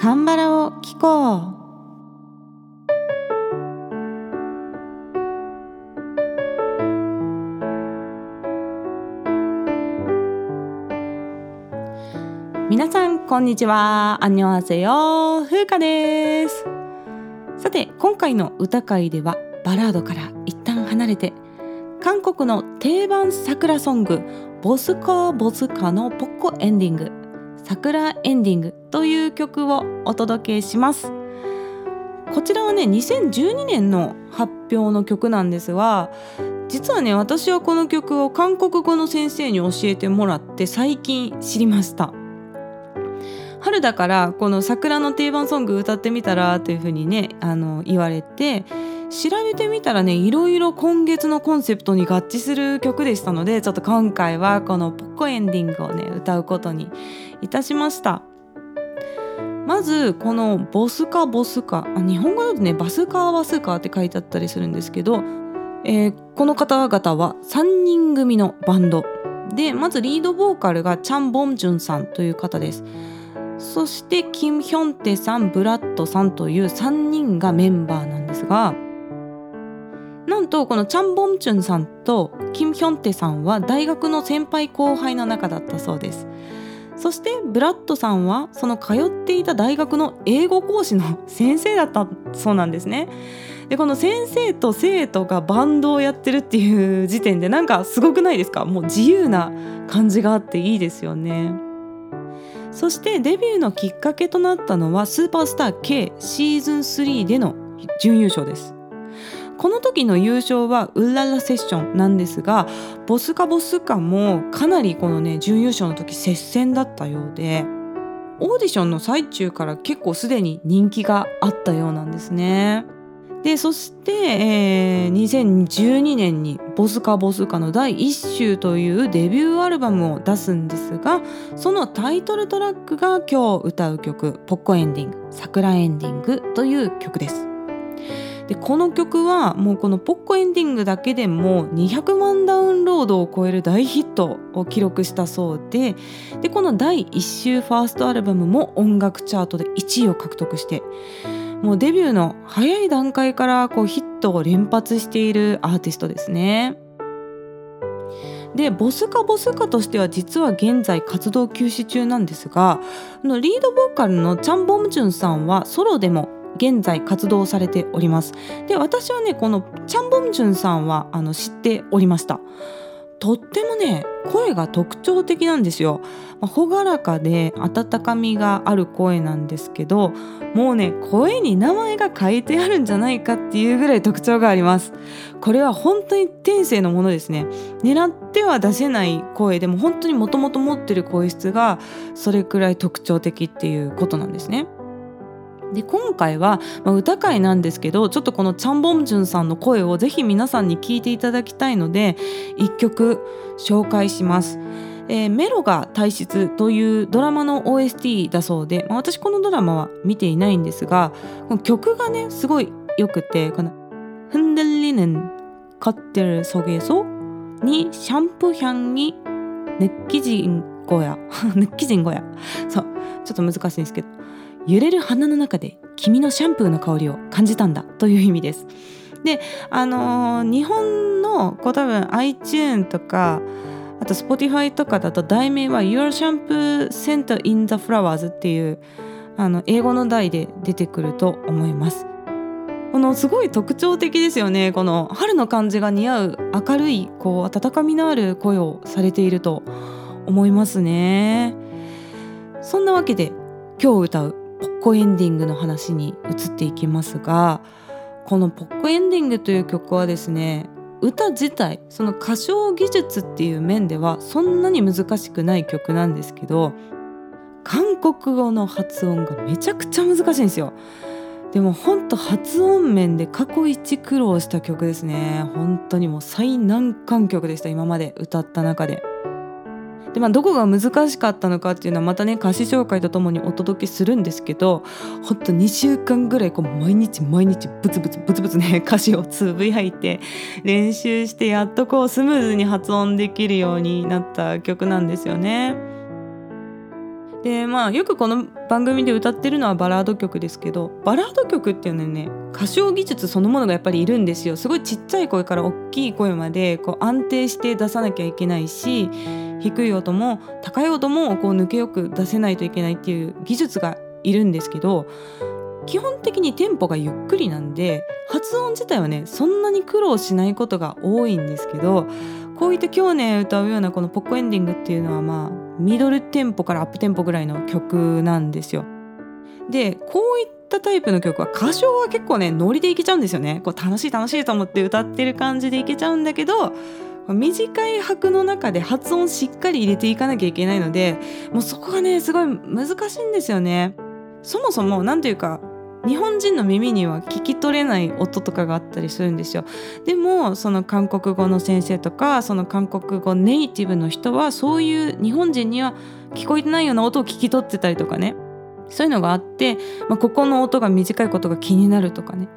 カンバラを聞こう。皆さんこんにちは。アンニョンセヨ風花です。さて今回の歌会ではバラードから一旦離れて韓国の定番桜ソングボスカボスカのポッコエンディング。桜エンディングという曲をお届けします。こちらはね2012年の発表の曲なんですが実はね私はこの曲を韓国語の先生に教えてもらって最近知りました。春だからこの桜の定番ソング歌ってみたらというふうにねあの言われて調べてみたらねいろいろ今月のコンセプトに合致する曲でしたのでちょっと今回はこのポッコエンディングをね歌うことにいたしました。まずこのボスカボスカあ日本語だとねバスカーバスカーって書いてあったりするんですけど、えー、この方々は3人組のバンド。でまずリードボーカルがチャン・ボンジュンさんという方です。そしてキム・ヒョンテさんブラッドさんという3人がメンバーなんですがとこのチャン・ボンチュンさんとキム・ヒョンテさんは大学の先輩後輩の仲だったそうです。そしてブラッドさんはその通っていた大学の英語講師の先生だったそうなんですね。でこの先生と生徒がバンドをやってるっていう時点でなんかすごくないですか？もう自由な感じがあっていいですよね。そしてデビューのきっかけとなったのはスーパースター K シーズン3での準優勝です。この時の優勝はウッララセッションなんですがボスカボスカもかなりこのね準優勝の時接戦だったようでオーディションの最中から結構すでに人気があったようなんですね。でそして、えー、2012年に「ボスカボスカ」の第1週というデビューアルバムを出すんですがそのタイトルトラックが今日歌う曲「ポッコエンディング」「桜エンディング」という曲です。でこの曲はもうこのポッコエンディングだけでも200万ダウンロードを超える大ヒットを記録したそうででこの第1週ファーストアルバムも音楽チャートで1位を獲得してもうデビューの早い段階からこうヒットを連発しているアーティストですね。でボスカボスカとしては実は現在活動休止中なんですがリードボーカルのチャン・ボムチュンさんはソロでも現在活動されております。で私はねこのチャンボンジュンさんはあの知っておりました。とってもね声が特徴的なんですよ、まあ、朗らかで温かみがある声なんですけどもうね声に名前が書いてあるんじゃないかっていうぐらい特徴があります。これは本当に天性のものですね。狙っては出せない声でも本当にもともと持ってる声質がそれくらい特徴的っていうことなんですね。で今回は、まあ、歌会なんですけどちょっとこのチャン・ボンジュンさんの声をぜひ皆さんに聞いていただきたいので一曲紹介します。えー、メロが体質というドラマの OST だそうで、まあ、私このドラマは見ていないんですがこの曲がねすごいよくてこの「흔들리는것들속에서니샴푸향이느끼진거야 느끼진거야そうちょっと難しいんですけど 揺れる花の中で君のシャンプーの香りを感じたんだという意味です。であのー、日本のこう多分 iTune とかあと Spotify とかだと題名は Your Shampoo Scent in the Flowers っていうあの英語の題で出てくると思います。このすごい特徴的ですよねこの春の感じが似合う明るいこう温かみのある声をされていると思いますねそんなわけで今日歌うコエンディングの話に移っていきますがこのポッコエンディングという曲はですね歌自体その歌唱技術っていう面ではそんなに難しくない曲なんですけど韓国語の発音がめちゃくちゃ難しいんですよ。でもほんと発音面で過去一苦労した曲ですね。本当にもう最難関曲でした今まで歌った中で。でまあどこが難しかったのかっていうのはまたね歌詞紹介とともにお届けするんですけどほんと2週間ぐらいこう毎日毎日ブツブツブツブツね歌詞をつぶやいて練習してやっとこうスムーズに発音できるようになった曲なんですよね。でまあよくこの番組で歌ってるのはバラード曲ですけどバラード曲っていうのはね歌唱技術そのものがやっぱりいるんですよ。すごいちっちゃい声から大きい声までこう安定して出さなきゃいけないし低い音も高い音もこう抜けよく出せないといけないっていう技術がいるんですけど基本的にテンポがゆっくりなんで発音自体はねそんなに苦労しないことが多いんですけどこういった今日ね歌うようなこのポッコエンディングっていうのはまあミドルテンポからアップテンポぐらいの曲なんですよ。でこういったタイプの曲は歌唱は結構ねノリでいけちゃうんですよね。こう楽しい楽しいと思って歌ってる感じでいけちゃうんだけど短い拍の中で発音しっかり入れていかなきゃいけないのでもうそこがねすごい難しいんですよね。そもそも何というか日本人の耳には聞き取れない音とかがあったりするんですよ。でもその韓国語の先生とかその韓国語ネイティブの人はそういう日本人には聞こえてないような音を聞き取ってたりとかね。そういうのがあって、まあ、ここの音が短いことが気になるとかね、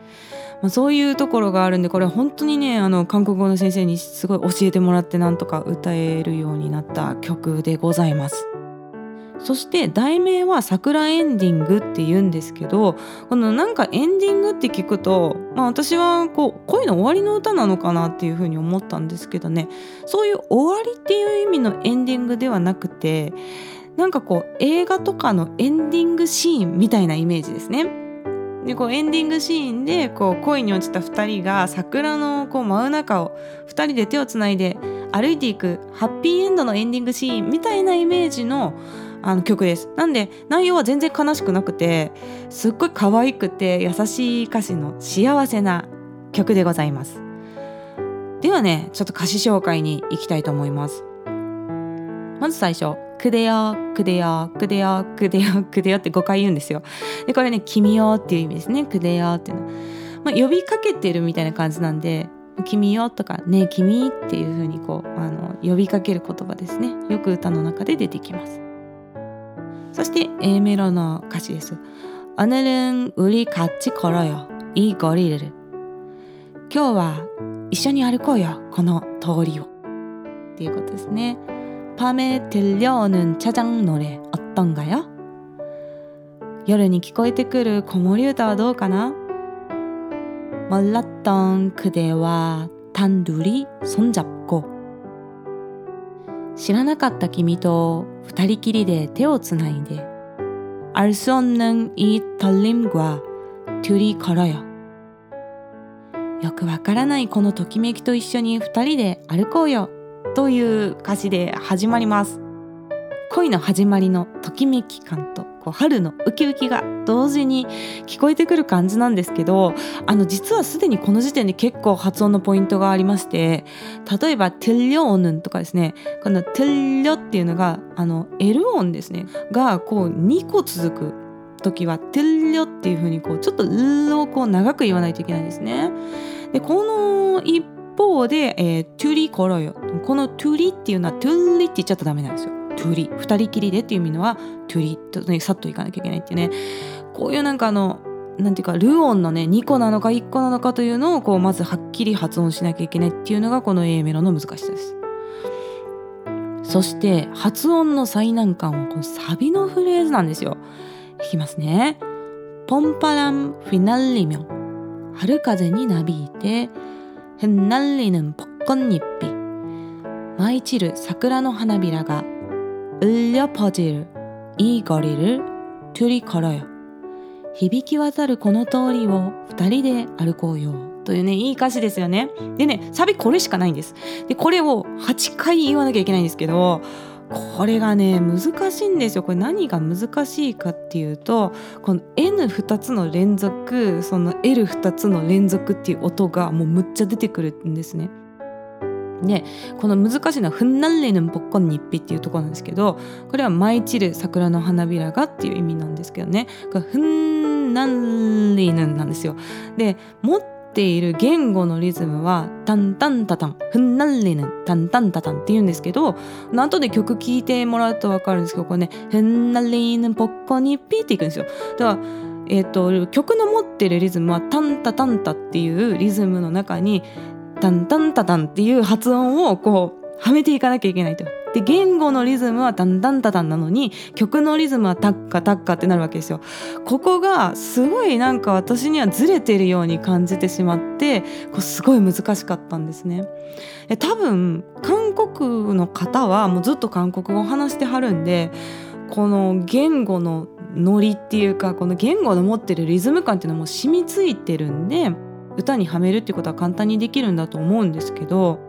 まあ、そういうところがあるんでこれ本当にねあの韓国語の先生にすごい教えてもらってなんとか歌えるようになった曲でございます。そして題名は桜エンディングって言うんですけどこのなんかエンディングって聞くと、まあ、私はこう恋の終わりの歌なのかなっていうふうに思ったんですけどねそういう終わりっていう意味のエンディングではなくてなんかこう映画とかのエンディングシーンみたいなイメージですね。でこうエンディングシーンでこう恋に落ちた2人が桜のこう真ん中を2人で手をつないで歩いていくハッピーエンドのエンディングシーンみたいなイメージのあの曲です。なんで内容は全然悲しくなくてすっごい可愛くて優しい歌詞の幸せな曲でございます。ではねちょっと歌詞紹介に行きたいと思います。まず最初「くでよくでよくでよくでよくでよ」って5回言うんですよ。でこれね「君よ」っていう意味ですね「くでよ」っていうの。まあ、呼びかけてるみたいな感じなんで「君よ」とか「ね君」っていう風にこうあの呼びかける言葉ですね。よく歌の中で出てきます。そして A メロの歌詞です。오늘은우리같이걸어요이거리를今日は一緒に歩こうよこの通りをっていうことですね。밤에들려오는차장노래어떤가요夜に聞こえてくる子守歌はどうかな몰랐던그대와단둘이손잡고 知らなかった君と二人きりで手をつないで알수없는이떨림과둘이걸어요よくわからないこのときめきと一緒に二人で歩こうよという歌詞で始まります恋の始まりのときめき感とこう春のウキウキが 同時に聞こえてくる感じなんですけどあの実はすでにこの時点で結構発音のポイントがありまして例えば「テリオヌン」とかですねこの「テリオ」っていうのがあの L 音ですねがこう2個続く時は「テリオ」っていう風にこうちょっと「ル」をこう長く言わないといけないんですね。でこの一方で、えー、トゥリコロよこのトゥリっていうのはトゥリって言っちゃったダメなんですよ。トゥリ2人きりでっていう意味のはトゥリと、ね、さっといかなきゃいけないっていうねこういうなんかあのなんていうかルオンのね2個なのか1個なのかというのをこうまずはっきり発音しなきゃいけないっていうのがこの A メロの難しさです。そして発音の最難関はこのサビのフレーズなんですよ。いきますね。ポンパランフィナリミョン春風になびいてヘンナリヌンポッコンニッピ舞い散る桜の花びらが 울려퍼질이거리를둘이걸어요響き渡るこの通りを二人で歩こうよというねいい歌詞ですよねでねサビこれしかないんですでこれを8回言わなきゃいけないんですけどこれがね難しいんですよこれ何が難しいかっていうとこの N2 つの連続その L2 つの連続っていう音がもうむっちゃ出てくるんですね でこの難しいのは「ふんなんれぬんぽっこんにっぴ」っていうところなんですけどこれは「舞い散る桜の花びらが」っていう意味なんですけどねこれ「ふんなんれぬん」なんですよ。で持っている言語のリズムは「タンタンタタン」「ふんなんれぬん」「タンタンタタン」って言うんですけど後で曲聴いてもらうと分かるんですけどこれね「ふんなんれぬんぽっこにっぴ」っていくんですよ。だからえーと曲の持ってるリズムは「タンタタンタ」っていうリズムの中にタンタンタタンっていう発音をこうはめていかなきゃいけないと。で言語のリズムはダンダンダダンなのに曲のリズムはタッカタッカってなるわけですよここがすごいなんか私にはずれてるように感じてしまってこうすごい難しかったんですね多分韓国の方はもうずっと韓国語を話してはるんでこの言語のノリっていうかこの言語の持ってるリズム感っていうのも染みついてるんで歌にはめるっていうことは簡単にできるんだと思うんですけど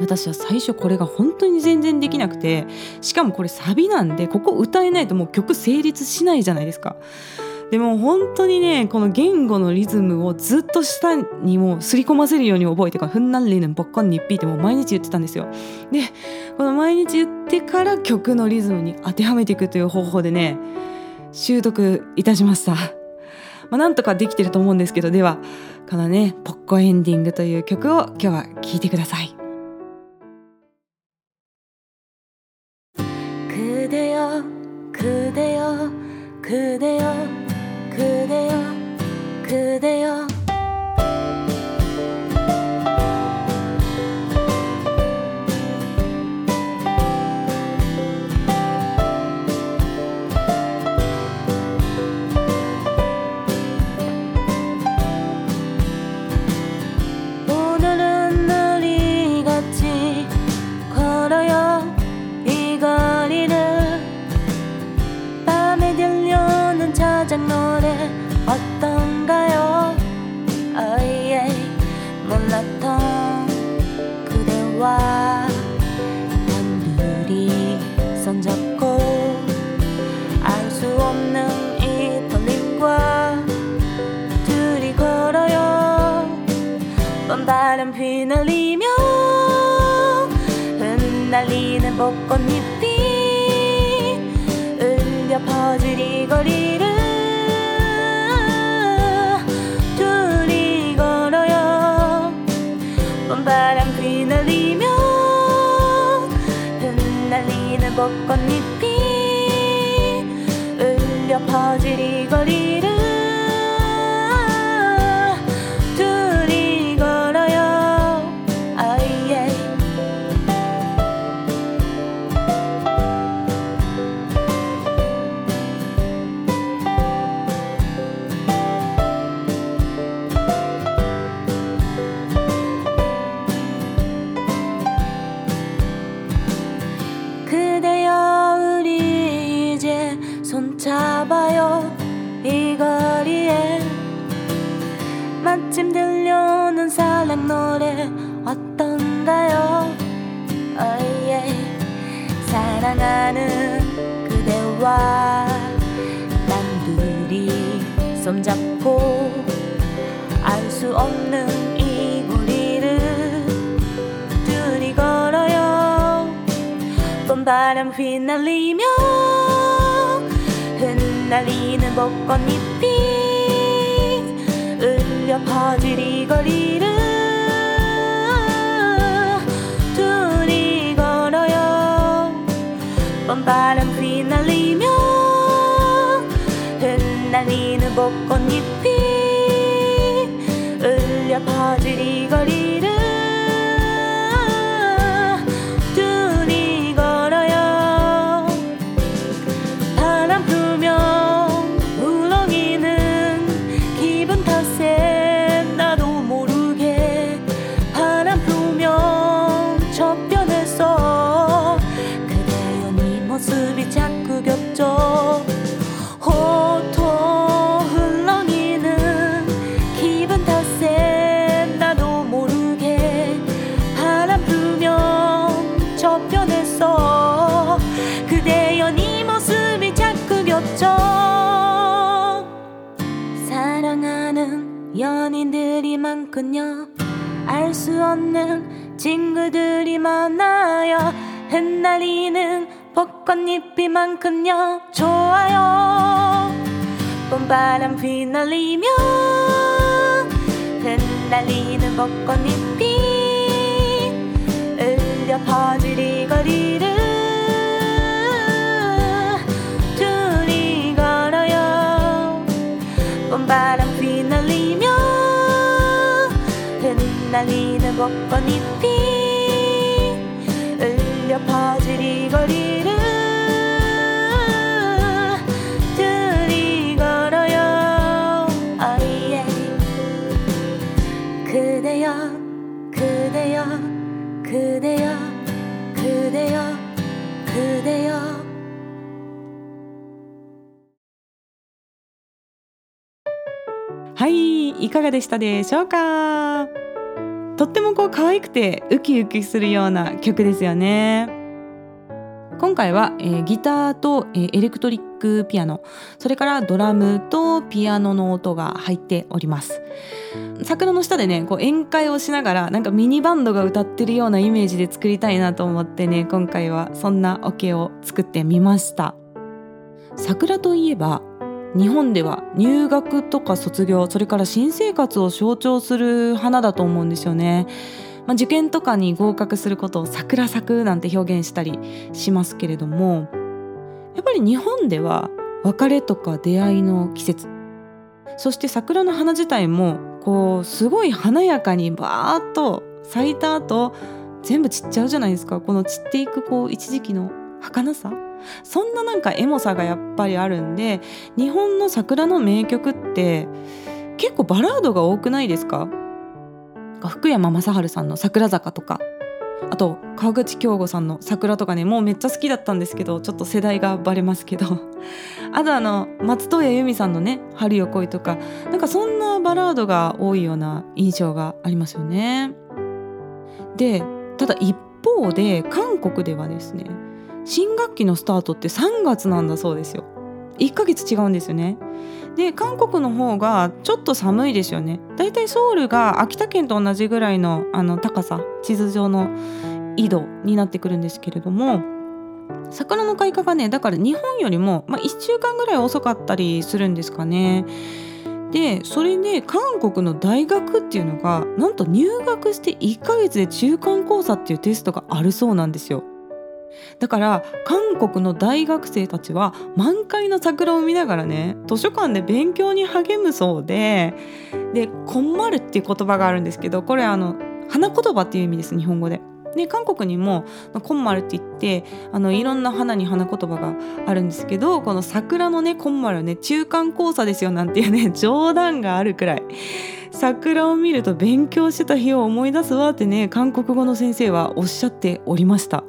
私は最初これが本当に全然できなくてしかもこれサビなんでここ歌えないともう曲成立しないじゃないですか。でも本当にねこの言語のリズムをずっと下にもうすり込ませるように覚えてから「ふんなんりぬんぼっこんにっぴ」ってもう毎日言ってたんですよ。でこの毎日言ってから曲のリズムに当てはめていくという方法でね習得いたしました。まあ、なんとかできてると思うんですけどではこのね「ポッコエンディング」という曲を今日は聴いてください。 휘날리며 흩날리는 벚꽃잎이 퍼질 이 거리를 둘이 걸어요. 봄바람 휘날리며 흩날리는 벚꽃잎이 울려 이 거리 수 없는 이 거리를 둘이 걸어요. 봄바람 휘날리며 흩날리는 벚꽃잎이 울려 퍼질 이 거리를 둘이 걸어요. 봄바람 휘날리며 흩날리는 벚꽃잎이 울려 퍼질 이 거리 연인들이 많군요. 알 수 없는 친구들이 많아요. 흩날리는 벚꽃잎이 많군요. 좋아요. 봄바람 휘날리며 흩날리는 벚꽃잎이 울려 퍼질 이 거리를 둘이 걸어요. 봄바람 휘 날리며 흩날리는 벚꽃잎이 울려 려 퍼지리거리를 둘이 걸어요. 아예 그대여 그대여 그대여 그대여 いかがでしたでしょうか？とってもこう可愛くてウキウキするような曲ですよね。今回は、えー、ギターと、えー、エレクトリックピアノそれからドラムとピアノの音が入っております。桜の下でねこう宴会をしながらなんかミニバンドが歌ってるようなイメージで作りたいなと思ってね今回はそんなオケを作ってみました。桜といえば日本では入学とか卒業それから新生活を象徴する花だと思うんですよね。まあ、受験とかに合格することを桜咲くなんて表現したりしますけれどもやっぱり日本では別れとか出会いの季節。そして桜の花自体もこうすごい華やかにバーッと咲いた後全部散っちゃうじゃないですか。この散っていくこう一時期の儚さ。そんななんかエモさがやっぱりあるんで日本の桜の名曲って結構バラードが多くないですか？福山雅治さんの「桜坂」とか。あと川口京吾さんの「桜」とかねもうめっちゃ好きだったんですけどちょっと世代がバレますけど。あとあの松任谷由実さんのね「春よ来い」とか。なんかそんなバラードが多いような印象がありますよね。でただ一方で韓国ではですね新学期のスタートって3月なんだそうですよ。1ヶ月違うんですよね。で韓国の方がちょっと寒いですよね。だいたいソウルが秋田県と同じぐらいのあの高さ地図上の緯度になってくるんですけれども桜の開花がねだから日本よりも、まあ、1週間ぐらい遅かったりするんですかね。でそれで韓国の大学っていうのがなんと入学して1ヶ月で中間考査っていうテストがあるそうなんですよ。だから韓国の大学生たちは満開の桜を見ながらね図書館で勉強に励むそうでで「こんまる」っていう言葉があるんですけどこれあの花言葉っていう意味です日本語で。で韓国にも「こんまる」って言ってあのいろんな花に花言葉があるんですけどこの桜のねこんまるね中間交差ですよなんていうね 冗談があるくらい桜を見ると勉強してた日を思い出すわってね韓国語の先生はおっしゃっておりました。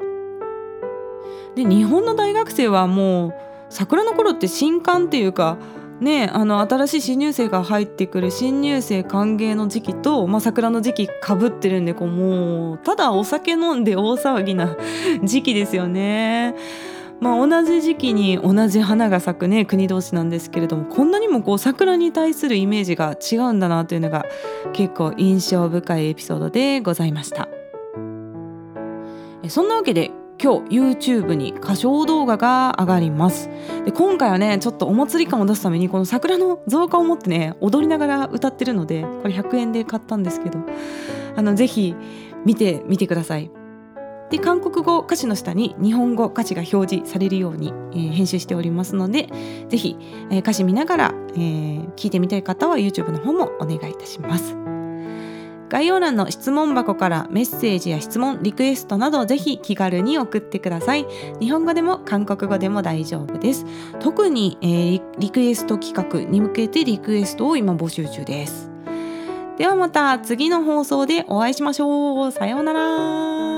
で日本の大学生はもう桜の頃って新刊っていうかねあの新しい新入生が入ってくる新入生歓迎の時期と、まあ、桜の時期かぶってるんでこうもうただお酒飲んで大騒ぎな 時期ですよね。まあ、同じ時期に同じ花が咲くね国同士なんですけれどもこんなにもこう桜に対するイメージが違うんだなというのが結構印象深いエピソードでございました。そんなわけで今日 YouTube に歌唱動画が上がります。で今回はねちょっとお祭り感を出すためにこの桜の造花を持ってね踊りながら歌ってるのでこれ100円で買ったんですけどあのぜひ見てみてください。で韓国語歌詞の下に日本語歌詞が表示されるように、えー、編集しておりますのでぜひ、えー、歌詞見ながら、えー、聞いてみたい方は YouTube の方もお願いいたします。概要欄の質問箱からメッセージや質問リクエストなどぜひ気軽に送ってください。日本語でも韓国語でも大丈夫です。特に、えー、リクエスト企画に向けてリクエストを今募集中です。ではまた次の放送でお会いしましょう。さようなら。